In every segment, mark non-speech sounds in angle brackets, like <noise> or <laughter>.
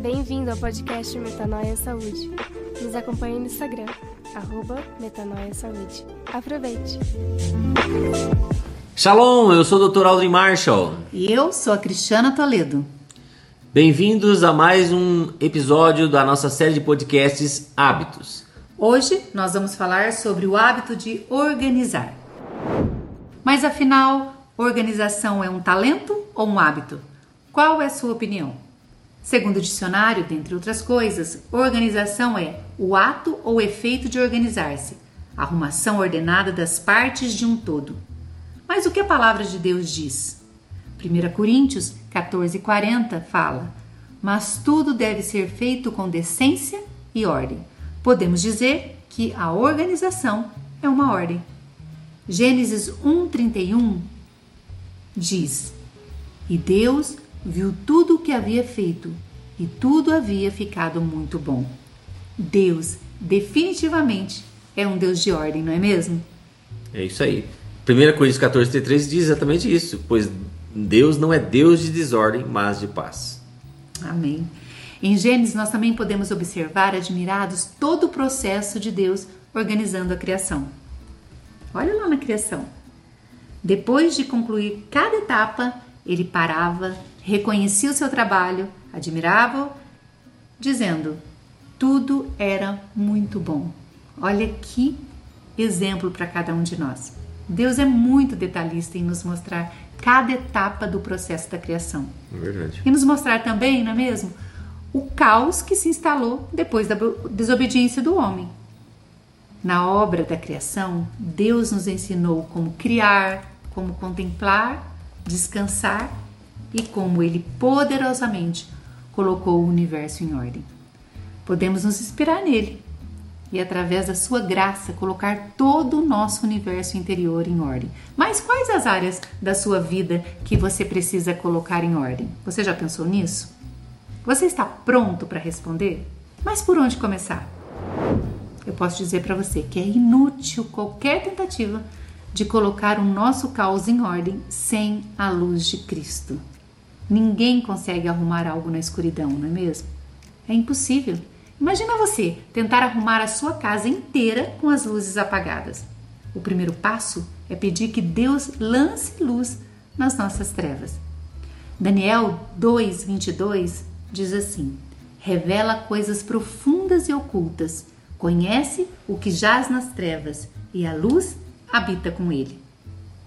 Bem-vindo ao podcast Metanoia Saúde. Nos acompanhe no Instagram, arroba Metanoia Saúde. Aproveite! Shalom, eu sou o Dr. Aldrin Marshall. E eu sou a Cristiana Toledo. Bem-vindos a mais um episódio da nossa série de podcasts Hábitos. Hoje nós vamos falar sobre o hábito de organizar. Mas afinal, organização é um talento ou um hábito? Qual é a sua opinião? Segundo o dicionário, dentre outras coisas, organização é o ato ou efeito de organizar-se, arrumação ordenada das partes de um todo. Mas o que a palavra de Deus diz? 1 Coríntios 14,40 fala: Mas tudo deve ser feito com decência e ordem. Podemos dizer que a organização é uma ordem. Gênesis 1,31 diz: E Deus viu tudo o que havia feito, e tudo havia ficado muito bom. Deus, definitivamente, é um Deus de ordem, não é mesmo? É isso aí. 1 Coríntios 14, 3 diz exatamente isso, pois Deus não é Deus de desordem, mas de paz. Amém. Em Gênesis, nós também podemos observar, admirados, todo o processo de Deus organizando a criação. Olha lá na criação. Depois de concluir cada etapa, ele parava, reconhecia o seu trabalho, admirava-o, dizendo: tudo era muito bom. Olha que exemplo para cada um de nós. Deus é muito detalhista em nos mostrar cada etapa do processo da criação. É verdade. E nos mostrar também, não é mesmo? O caos que se instalou depois da desobediência do homem. Na obra da criação, Deus nos ensinou como criar, como contemplar, descansar e como Ele poderosamente colocou o universo em ordem. Podemos nos inspirar nele e, através da sua graça, colocar todo o nosso universo interior em ordem. Mas quais as áreas da sua vida que você precisa colocar em ordem? Você já pensou nisso? Você está pronto para responder? Mas por onde começar? Eu posso dizer para você que é inútil qualquer tentativa de colocar o nosso caos em ordem sem a luz de Cristo. Ninguém consegue arrumar algo na escuridão, não é mesmo? É impossível. Imagina você tentar arrumar a sua casa inteira com as luzes apagadas. O primeiro passo é pedir que Deus lance luz nas nossas trevas. Daniel 2:22 diz assim: Revela coisas profundas e ocultas, conhece o que jaz nas trevas, e a luz habita com ele.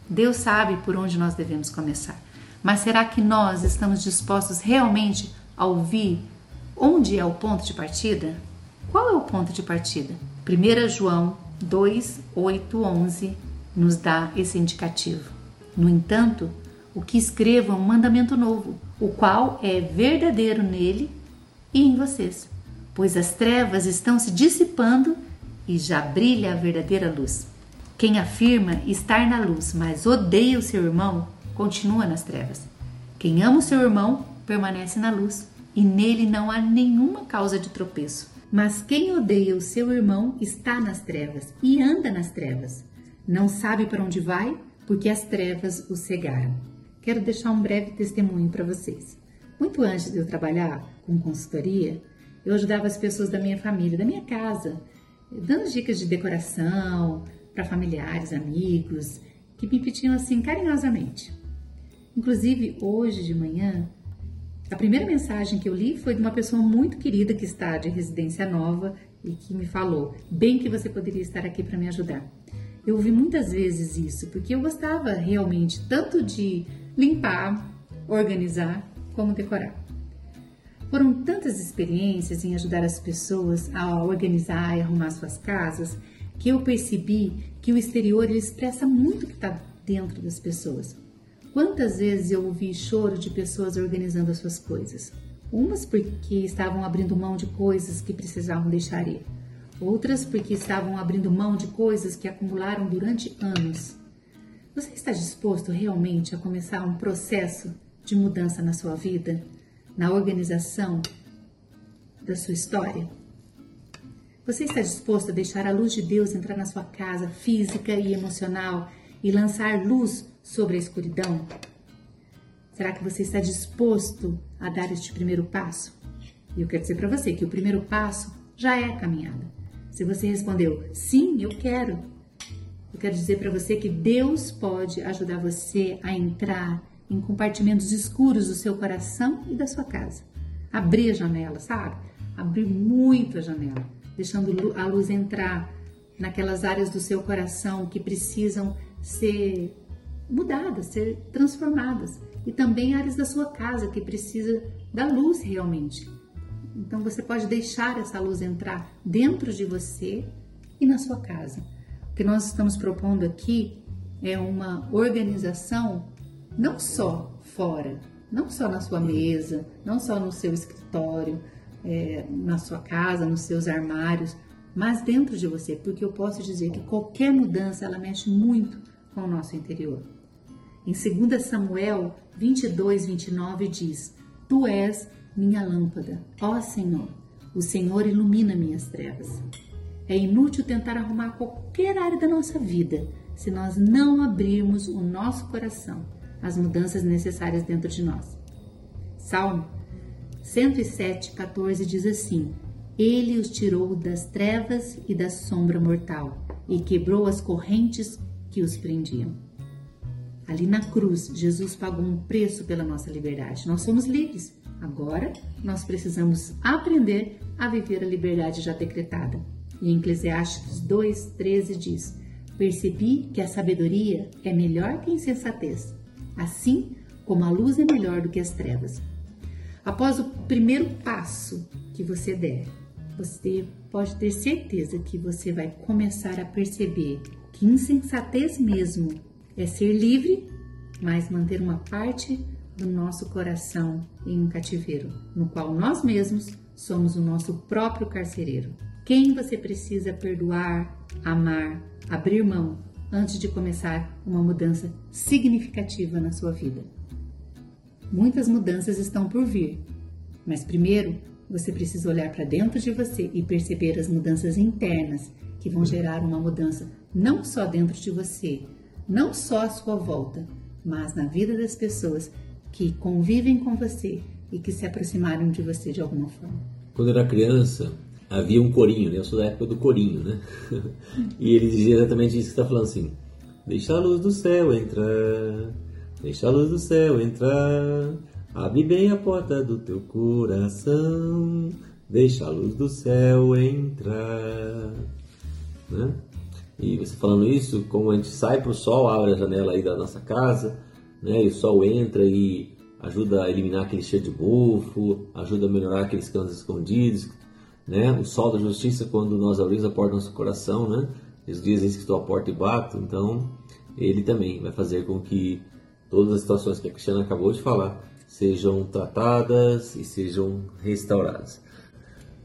Deus sabe por onde nós devemos começar. Mas será que nós estamos dispostos realmente a ouvir onde é o ponto de partida? Qual é o ponto de partida? 1 João 2, 8, 11 nos dá esse indicativo. No entanto, o que escrevo é um mandamento novo, o qual é verdadeiro nele e em vocês, pois as trevas estão se dissipando e já brilha a verdadeira luz. Quem afirma estar na luz, mas odeia o seu irmão, continua nas trevas. Quem ama o seu irmão permanece na luz e nele não há nenhuma causa de tropeço. Mas quem odeia o seu irmão está nas trevas e anda nas trevas. Não sabe para onde vai porque as trevas o cegaram. Quero deixar um breve testemunho para vocês. Muito antes de eu trabalhar com consultoria, eu ajudava as pessoas da minha família, da minha casa, dando dicas de decoração para familiares, amigos, que me pediam assim carinhosamente. Inclusive, hoje de manhã, a primeira mensagem que eu li foi de uma pessoa muito querida que está de residência nova e que me falou: bem que você poderia estar aqui para me ajudar. Eu ouvi muitas vezes isso, porque eu gostava realmente tanto de limpar, organizar, como decorar. Foram tantas experiências em ajudar as pessoas a organizar e arrumar suas casas que eu percebi que o exterior expressa muito o que está dentro das pessoas. Quantas vezes eu ouvi choro de pessoas organizando as suas coisas? Umas porque estavam abrindo mão de coisas que precisavam deixar ir, outras porque estavam abrindo mão de coisas que acumularam durante anos. Você está disposto realmente a começar um processo de mudança na sua vida, na organização da sua história? Você está disposto a deixar a luz de Deus entrar na sua casa física e emocional e lançar luz sobre a escuridão? Será que você está disposto a dar este primeiro passo? E eu quero dizer para você que o primeiro passo já é a caminhada. Se você respondeu sim, eu quero, eu quero dizer para você que Deus pode ajudar você a entrar em compartimentos escuros do seu coração e da sua casa. Abrir a janela, sabe? Abrir muito a janela, deixando a luz entrar naquelas áreas do seu coração que precisam ser mudadas, ser transformadas. E também áreas da sua casa que precisa da luz realmente. Então você pode deixar essa luz entrar dentro de você e na sua casa. O que nós estamos propondo aqui é uma organização não só fora, não só na sua mesa, não só no seu escritório, é, na sua casa, nos seus armários, mas dentro de você, porque eu posso dizer que qualquer mudança ela mexe muito com o nosso interior. Em 2 Samuel 22, 29 diz: Tu és minha lâmpada, ó Senhor, o Senhor ilumina minhas trevas. É inútil tentar arrumar qualquer área da nossa vida se nós não abrirmos o nosso coração às mudanças necessárias dentro de nós. Salmo 107, 14 diz assim: Ele os tirou das trevas e da sombra mortal e quebrou as correntes que os prendiam. Ali na cruz, Jesus pagou um preço pela nossa liberdade. Nós somos livres. Agora, nós precisamos aprender a viver a liberdade já decretada. E em Eclesiastes 2:13 diz: Percebi que a sabedoria é melhor que a insensatez, assim como a luz é melhor do que as trevas. Após o primeiro passo que você der, você pode ter certeza que você vai começar a perceber que insensatez mesmo é ser livre, mas manter uma parte do nosso coração em um cativeiro, no qual nós mesmos somos o nosso próprio carcereiro. Quem você precisa perdoar, amar, abrir mão antes de começar uma mudança significativa na sua vida? Muitas mudanças estão por vir, mas primeiro você precisa olhar para dentro de você e perceber as mudanças internas que vão gerar uma mudança não só dentro de você, não só à sua volta, mas na vida das pessoas que convivem com você e que se aproximaram de você de alguma forma. Quando eu era criança, havia um corinho, né? Eu sou da época do corinho, né? <laughs> e ele dizia exatamente isso que está falando assim: Deixa a luz do céu entrar, deixa a luz do céu entrar, abre bem a porta do teu coração, deixa a luz do céu entrar. Né? E você falando isso, como a gente sai para o sol, abre a janela aí da nossa casa, né? E o sol entra e ajuda a eliminar aquele cheiro de bufo, ajuda a melhorar aqueles cães escondidos, né? O sol da justiça, quando nós abrimos a porta do nosso coração, né? Jesus diz que estou à porta e bato, então ele também vai fazer com que todas as situações que a Cristiana acabou de falar sejam tratadas e sejam restauradas.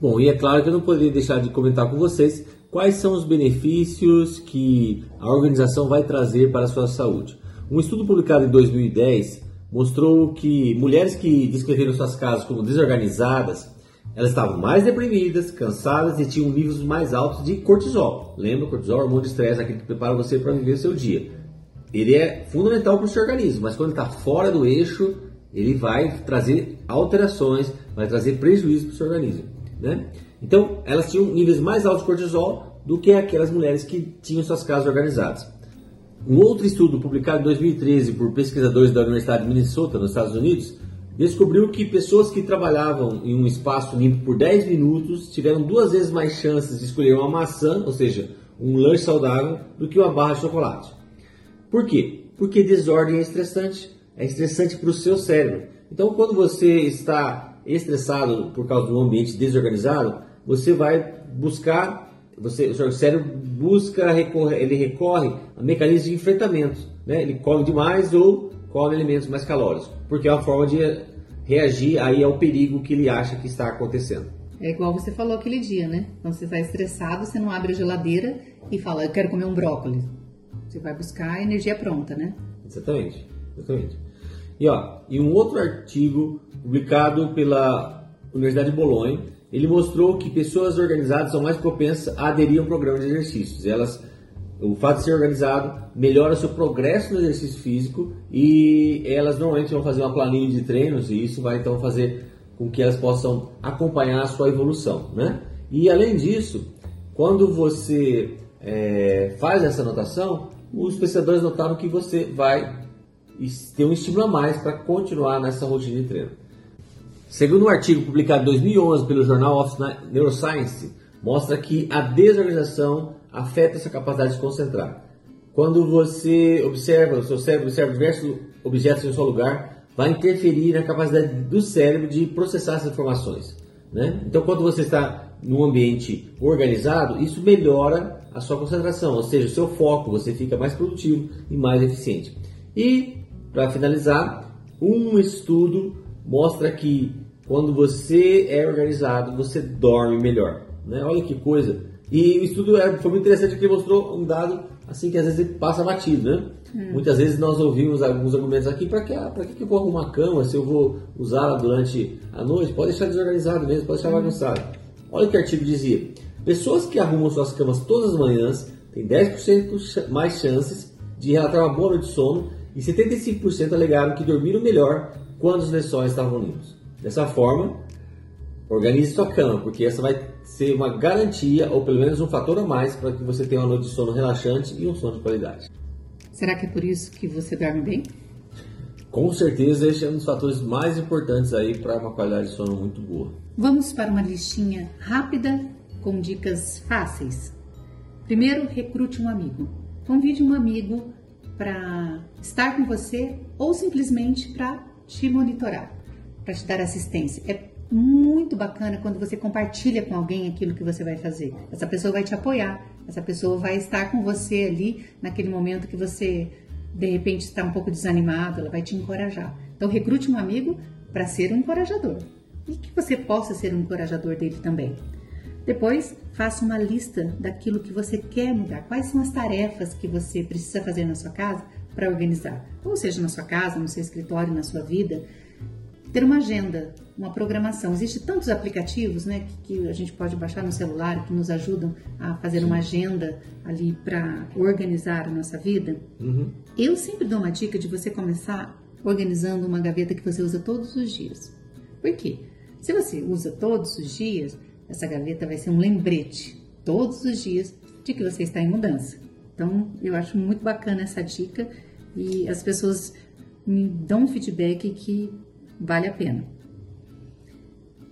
Bom, e é claro que eu não poderia deixar de comentar com vocês quais são os benefícios que a organização vai trazer para a sua saúde. Um estudo publicado em 2010 mostrou que mulheres que descreveram suas casas como desorganizadas, elas estavam mais deprimidas, cansadas e tinham níveis mais altos de cortisol. Lembra, cortisol é o hormônio de estresse, aquele que prepara você para viver o seu dia. Ele é fundamental para o seu organismo, mas quando está fora do eixo, ele vai trazer alterações, vai trazer prejuízo para o seu organismo. Né? Então, elas tinham níveis mais altos de cortisol do que aquelas mulheres que tinham suas casas organizadas. Um outro estudo publicado em 2013 por pesquisadores da Universidade de Minnesota, nos Estados Unidos, descobriu que pessoas que trabalhavam em um espaço limpo por 10 minutos tiveram duas vezes mais chances de escolher uma maçã, ou seja, um lanche saudável, do que uma barra de chocolate. Por quê? Porque desordem é estressante, é estressante para o seu cérebro. Então, quando você está estressado por causa do ambiente desorganizado, você vai buscar você, o seu cérebro busca, recorre, ele recorre a mecanismos de enfrentamento. Né? Ele come demais ou come alimentos mais calóricos, porque é uma forma de reagir aí ao perigo que ele acha que está acontecendo. É igual você falou aquele dia, né? Quando você está estressado, você não abre a geladeira e fala, eu quero comer um brócolis. Você vai buscar a energia pronta, né? Exatamente, exatamente. E, ó, e um outro artigo publicado pela Universidade de Bolonha ele mostrou que pessoas organizadas são mais propensas a aderir a um programa de exercícios. Elas o fato de ser organizado melhora seu progresso no exercício físico e elas normalmente vão fazer uma planilha de treinos e isso vai então fazer com que elas possam acompanhar a sua evolução, né? E além disso, quando você é, faz essa anotação, os pesquisadores notaram que você vai ter um estímulo a mais para continuar nessa rotina de treino. Segundo um artigo publicado em 2011 pelo Journal of Neuroscience, mostra que a desorganização afeta essa capacidade de se concentrar. Quando você observa, o seu cérebro observa diversos objetos em seu lugar, vai interferir na capacidade do cérebro de processar essas informações. Né? Então, quando você está num ambiente organizado, isso melhora a sua concentração, ou seja, o seu foco, você fica mais produtivo e mais eficiente. E, para finalizar, um estudo mostra que quando você é organizado, você dorme melhor. Né? Olha que coisa! E o estudo é, foi muito interessante porque mostrou um dado assim que às vezes passa batido, né? Hum. Muitas vezes nós ouvimos alguns argumentos aqui para que, para que eu vou arrumar a cama se eu vou usá-la durante a noite? Pode deixar desorganizado mesmo, pode deixar hum. bagunçado. Olha o que o artigo dizia: pessoas que arrumam suas camas todas as manhãs têm 10% mais chances de relatar uma boa noite de sono e 75% alegaram que dormiram melhor quando os lençóis estavam limpos. Dessa forma, organize sua cama, porque essa vai ser uma garantia ou pelo menos um fator a mais para que você tenha uma noite de sono relaxante e um sono de qualidade. Será que é por isso que você dorme bem? Com certeza esse é um dos fatores mais importantes aí para uma qualidade de sono muito boa. Vamos para uma listinha rápida com dicas fáceis. Primeiro, recrute um amigo. Convide um amigo para estar com você ou simplesmente para te monitorar, para te dar assistência. É muito bacana quando você compartilha com alguém aquilo que você vai fazer. Essa pessoa vai te apoiar, essa pessoa vai estar com você ali naquele momento que você de repente está um pouco desanimado, ela vai te encorajar. Então recrute um amigo para ser um encorajador e que você possa ser um encorajador dele também. Depois, faça uma lista daquilo que você quer mudar. Quais são as tarefas que você precisa fazer na sua casa para organizar? Ou seja, na sua casa, no seu escritório, na sua vida ter uma agenda, uma programação. Existem tantos aplicativos né, que, que, a gente pode baixar no celular que nos ajudam a fazer Sim. uma agenda ali para organizar a nossa vida. Uhum. Eu sempre dou uma dica de você começar organizando uma gaveta que você usa todos os dias. Por quê? Se você usa todos os dias, essa gaveta vai ser um lembrete todos os dias de que você está em mudança. Então, eu acho muito bacana essa dica e as pessoas me dão um feedback que vale a pena.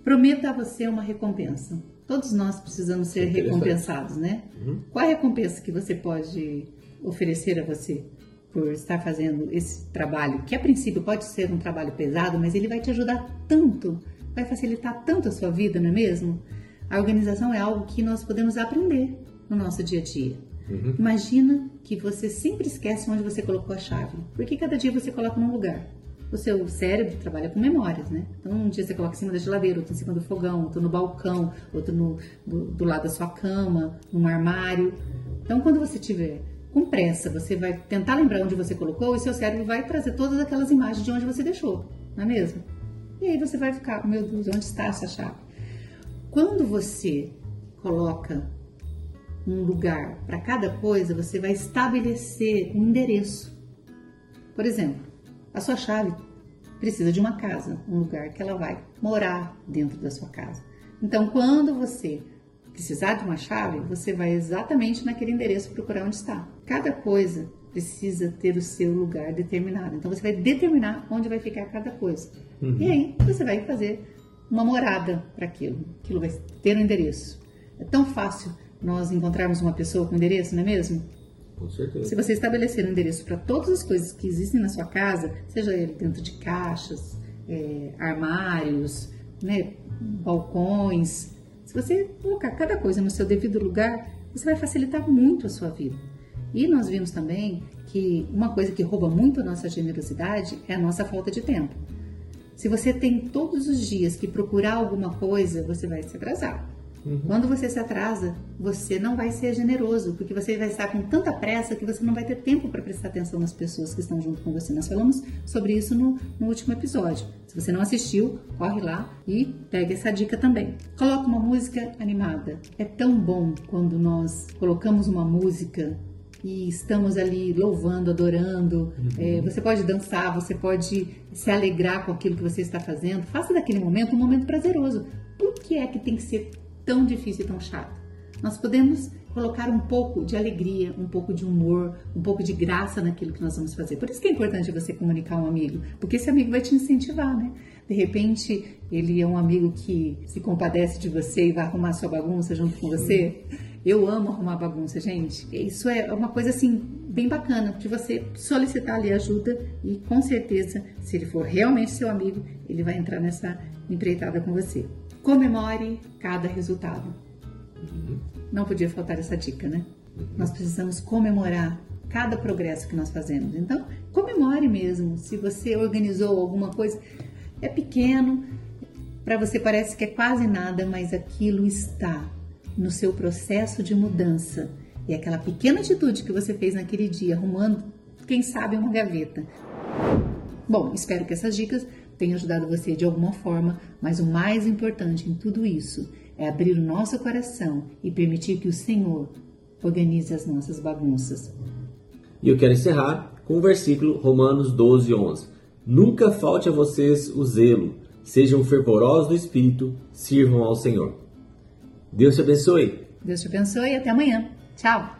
Prometa a você uma recompensa. Todos nós precisamos ser recompensados, né? Uhum. Qual é a recompensa que você pode oferecer a você por estar fazendo esse trabalho, que a princípio pode ser um trabalho pesado, mas ele vai te ajudar tanto, vai facilitar tanto a sua vida, não é mesmo? A organização é algo que nós podemos aprender no nosso dia a dia. Uhum. Imagina que você sempre esquece onde você colocou a chave, porque cada dia você coloca num lugar o seu cérebro trabalha com memórias, né? Então, um dia você coloca em cima da geladeira, outro em cima do fogão, outro no balcão, outro no, do, do lado da sua cama, num armário. Então, quando você tiver com pressa, você vai tentar lembrar onde você colocou e seu cérebro vai trazer todas aquelas imagens de onde você deixou, não é mesmo? E aí você vai ficar, meu Deus, onde está essa chave? Quando você coloca um lugar para cada coisa, você vai estabelecer um endereço. Por exemplo, a sua chave precisa de uma casa, um lugar que ela vai morar dentro da sua casa. Então, quando você precisar de uma chave, você vai exatamente naquele endereço procurar onde está. Cada coisa precisa ter o seu lugar determinado. Então, você vai determinar onde vai ficar cada coisa. Uhum. E aí, você vai fazer uma morada para aquilo. Aquilo vai ter um endereço. É tão fácil nós encontrarmos uma pessoa com endereço, não é mesmo? Com certeza. Se você estabelecer um endereço para todas as coisas que existem na sua casa, seja ele dentro de caixas, é, armários, né, balcões, se você colocar cada coisa no seu devido lugar, você vai facilitar muito a sua vida. E nós vimos também que uma coisa que rouba muito a nossa generosidade é a nossa falta de tempo. Se você tem todos os dias que procurar alguma coisa, você vai se atrasar. Uhum. Quando você se atrasa, você não vai ser generoso, porque você vai estar com tanta pressa que você não vai ter tempo para prestar atenção nas pessoas que estão junto com você. Nós falamos sobre isso no, no último episódio. Se você não assistiu, corre lá e pega essa dica também. Coloque uma música animada. É tão bom quando nós colocamos uma música e estamos ali louvando, adorando. Uhum. É, você pode dançar, você pode se alegrar com aquilo que você está fazendo. Faça daquele momento um momento prazeroso. Por que é que tem que ser tão difícil e tão chato? Nós podemos colocar um pouco de alegria, um pouco de humor, um pouco de graça naquilo que nós vamos fazer. Por isso que é importante você comunicar um amigo, porque esse amigo vai te incentivar, né? De repente, ele é um amigo que se compadece de você e vai arrumar sua bagunça junto com você. Eu amo arrumar bagunça, gente. Isso é uma coisa assim bem bacana de você solicitar ali ajuda e com certeza, se ele for realmente seu amigo, ele vai entrar nessa empreitada com você. Comemore cada resultado. Uhum. Não podia faltar essa dica, né? Uhum. Nós precisamos comemorar cada progresso que nós fazemos. Então, comemore mesmo. Se você organizou alguma coisa, é pequeno, para você parece que é quase nada, mas aquilo está no seu processo de mudança. E aquela pequena atitude que você fez naquele dia, arrumando, quem sabe, uma gaveta. Bom, espero que essas dicas tenham ajudado você de alguma forma, mas o mais importante em tudo isso é abrir o nosso coração e permitir que o Senhor organize as nossas bagunças. E eu quero encerrar com o versículo Romanos 12, 11. Nunca falte a vocês o zelo, sejam fervorosos do espírito, sirvam ao Senhor. Deus te abençoe. Deus te abençoe e até amanhã. Tchau.